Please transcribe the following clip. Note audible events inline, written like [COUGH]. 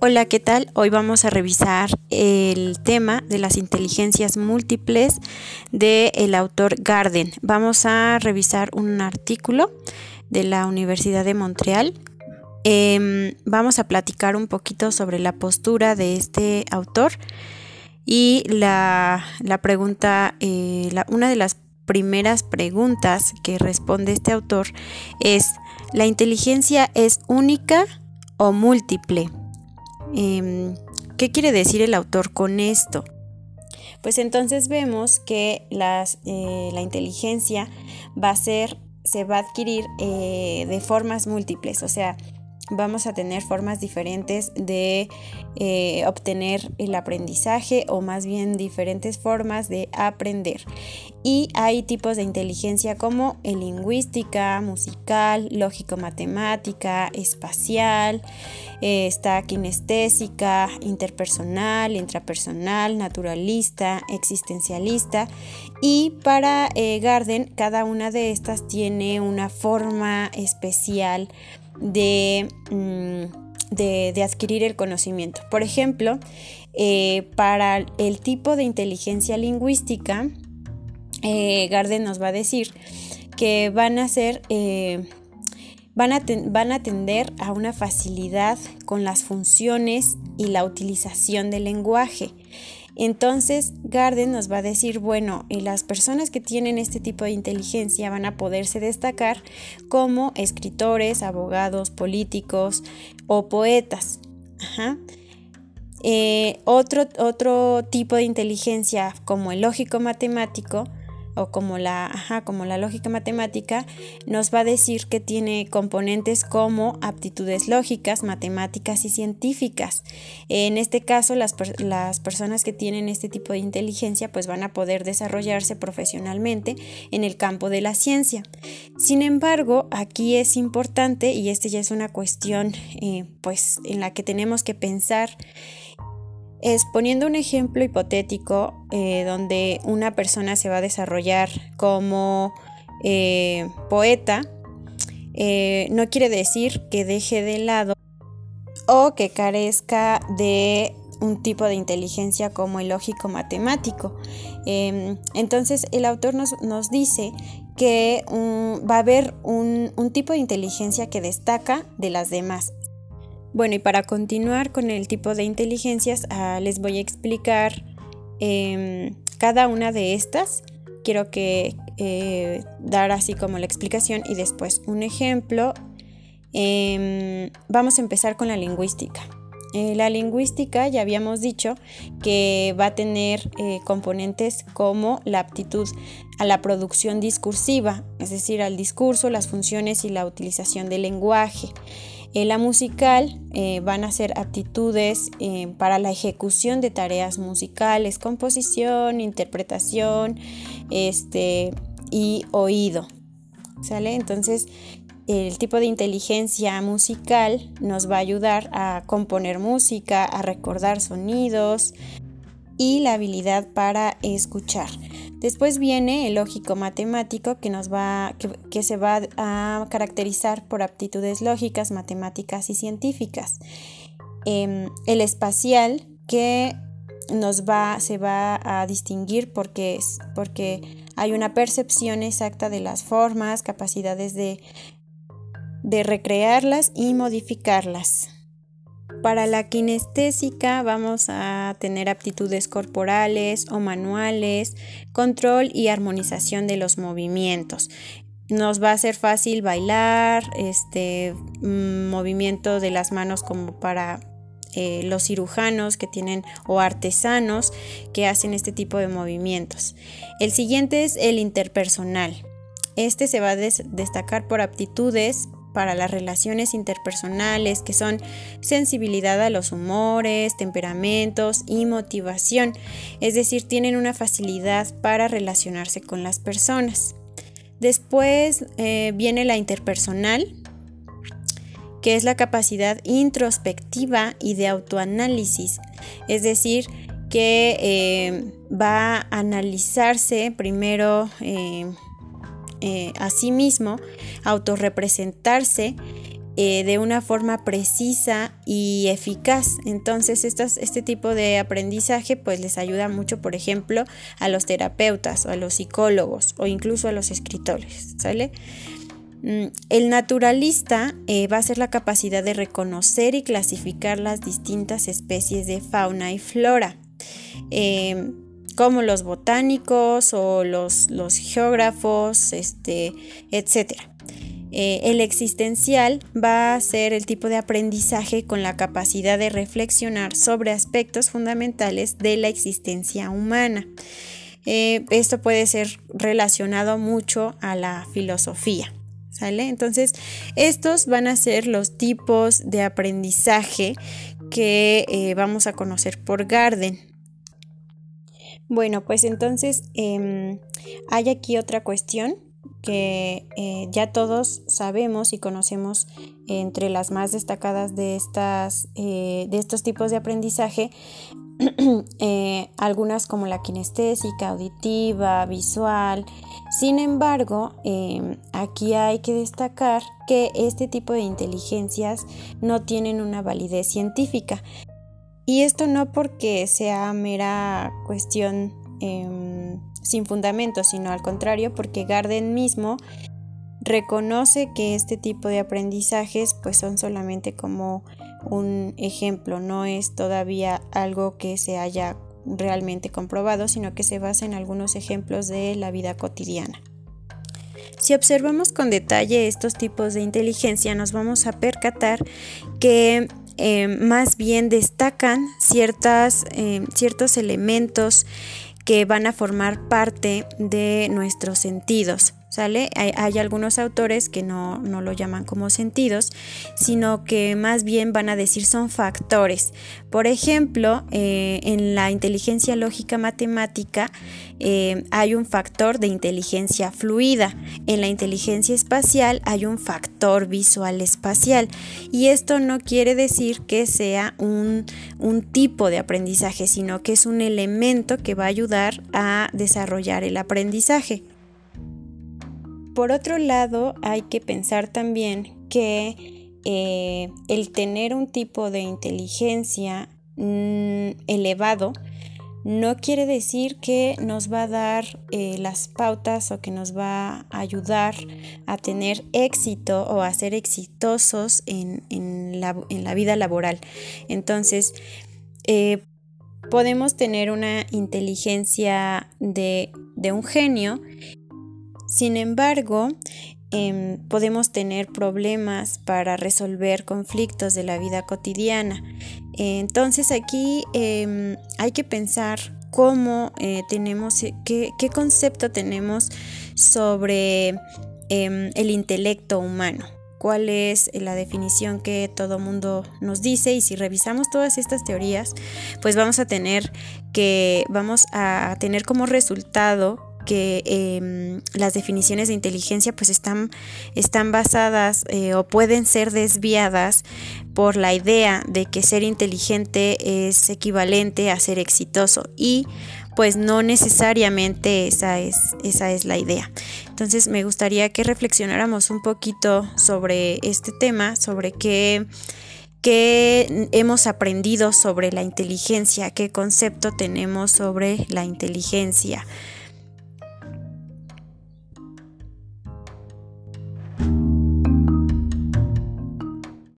Hola, ¿qué tal? Hoy vamos a revisar el tema de las inteligencias múltiples del el autor Garden. Vamos a revisar un artículo de la Universidad de Montreal. Em, vamos a platicar un poquito sobre la postura de este autor y la, pregunta, eh, una de las primeras preguntas que responde este autor es, ¿la inteligencia es única o múltiple? Em, ¿Qué quiere decir el autor con esto? Pues entonces vemos que eh, la inteligencia va a ser, se va a adquirir eh, de formas múltiples, o sea, vamos a tener formas diferentes de eh, obtener el aprendizaje o más bien diferentes formas de aprender. Y hay tipos de inteligencia como el lingüística, musical, lógico-matemática, espacial, eh, está kinestésica, interpersonal, intrapersonal, naturalista, existencialista. Y para eh, Garden, cada una de estas tiene una forma especial Mm, de, de, adquirir el conocimiento. Por ejemplo, eh, para el tipo de inteligencia lingüística, eh, Garden nos va a decir que van a ser... Eh, van a, van a tender a una facilidad con las funciones y la utilización del lenguaje. Entonces, Garden nos va a decir, bueno, las personas que tienen este tipo de inteligencia van a poderse destacar como escritores, abogados, políticos o poetas. Eh, otro, otro tipo de inteligencia como el lógico matemático o como la, como la lógica matemática, nos va a decir que tiene componentes como aptitudes lógicas, matemáticas y científicas. En este caso, las, las personas que tienen este tipo de inteligencia pues van a poder desarrollarse profesionalmente en el campo de la ciencia. Sin embargo, aquí es importante, y este ya es una cuestión eh, pues en la que tenemos que pensar, es poniendo un ejemplo hipotético eh, donde una persona se va a desarrollar como eh, poeta, eh, no quiere decir que deje de lado o que carezca de un tipo de inteligencia como el lógico matemático. Em, entonces el autor nos, dice que va a haber un, tipo de inteligencia que destaca de las demás. Bueno, y para continuar con el tipo de inteligencias, ah, les voy a explicar em, cada una de estas. Quiero eh, dar así como la explicación y después un ejemplo. Em, vamos a empezar con la lingüística. Eh, la lingüística ya habíamos dicho que va a tener eh, componentes como la aptitud a la producción discursiva, es decir, al discurso, las funciones y la utilización del lenguaje. En la musical eh, van a ser aptitudes eh, para la ejecución de tareas musicales, composición, interpretación este, y oído. ¿Sale? Entonces, el tipo de inteligencia musical nos va a ayudar a componer música, a recordar sonidos y la habilidad para escuchar. Después viene el lógico matemático que, nos va, que, se va a caracterizar por aptitudes lógicas, matemáticas y científicas. Em, el espacial que nos va, se va a distinguir porque, porque hay una percepción exacta de las formas, capacidades de, de recrearlas y modificarlas. Para la kinestésica vamos a tener aptitudes corporales o manuales, control y armonización de los movimientos. Nos va a ser fácil bailar, este mm, movimiento de las manos como para eh, los cirujanos que tienen o artesanos que hacen este tipo de movimientos. El siguiente es el interpersonal. Este se va a destacar por aptitudes para las relaciones interpersonales, que son sensibilidad a los humores, temperamentos y motivación, es decir, tienen una facilidad para relacionarse con las personas. Después eh, viene la interpersonal, que es la capacidad introspectiva y de autoanálisis, es decir, que eh, va a analizarse primero eh, a sí mismo, autorrepresentarse eh, de una forma precisa y eficaz. Entonces, este tipo de aprendizaje pues les ayuda mucho, por ejemplo, a los terapeutas o a los psicólogos o incluso a los escritores, ¿sale? Mm, el naturalista eh, va a ser la capacidad de reconocer y clasificar las distintas especies de fauna y flora, em, como los botánicos o los, los geógrafos, este, etc. Eh, el existencial va a ser el tipo de aprendizaje con la capacidad de reflexionar sobre aspectos fundamentales de la existencia humana. Eh, esto puede ser relacionado mucho a la filosofía. ¿Sale? Entonces, estos van a ser los tipos de aprendizaje que eh, vamos a conocer por Garden. Bueno, pues entonces em, hay aquí otra cuestión que eh, ya todos sabemos y conocemos entre las más destacadas de, estas, eh, de estos tipos de aprendizaje, [CLEARS THROAT] eh, algunas como la kinestésica, auditiva, visual. Sin embargo, aquí hay que destacar que este tipo de inteligencias no tienen una validez científica. Y esto no porque sea mera cuestión em, sin fundamento, sino al contrario, porque Garden mismo reconoce que este tipo de aprendizajes pues son solamente como un ejemplo, no es todavía algo que se haya realmente comprobado, sino que se basa en algunos ejemplos de la vida cotidiana. Si observamos con detalle estos tipos de inteligencia, nos vamos a percatar que eh, más bien destacan ciertas, eh, ciertos elementos que van a formar parte de nuestros sentidos. Hay, algunos autores que no, lo llaman como sentidos, sino que más bien van a decir son factores. Por ejemplo, eh, en la inteligencia lógica matemática eh, hay un factor de inteligencia fluida. En la inteligencia espacial hay un factor visual espacial. Y esto no quiere decir que sea un, un tipo de aprendizaje, sino que es un elemento que va a ayudar a desarrollar el aprendizaje. Por otro lado, hay que pensar también que eh, el tener un tipo de inteligencia mm, elevado no quiere decir que nos va a dar eh, las pautas o que nos va a ayudar a tener éxito o a ser exitosos en, la, vida laboral. Entonces, eh, podemos tener una inteligencia de, de un genio sin embargo, em, podemos tener problemas para resolver conflictos de la vida cotidiana. Entonces aquí em, hay que pensar cómo eh, tenemos, eh, qué, concepto tenemos sobre em, el intelecto humano cuál es la definición que todo mundo nos dice y si revisamos todas estas teorías, pues vamos a tener que vamos a tener como resultado que em, las definiciones de inteligencia pues están, están basadas eh, o pueden ser desviadas por la idea de que ser inteligente es equivalente a ser exitoso y pues no necesariamente esa es, esa es la idea. Entonces me gustaría que reflexionáramos un poquito sobre este tema, sobre qué, qué hemos aprendido sobre la inteligencia, qué concepto tenemos sobre la inteligencia.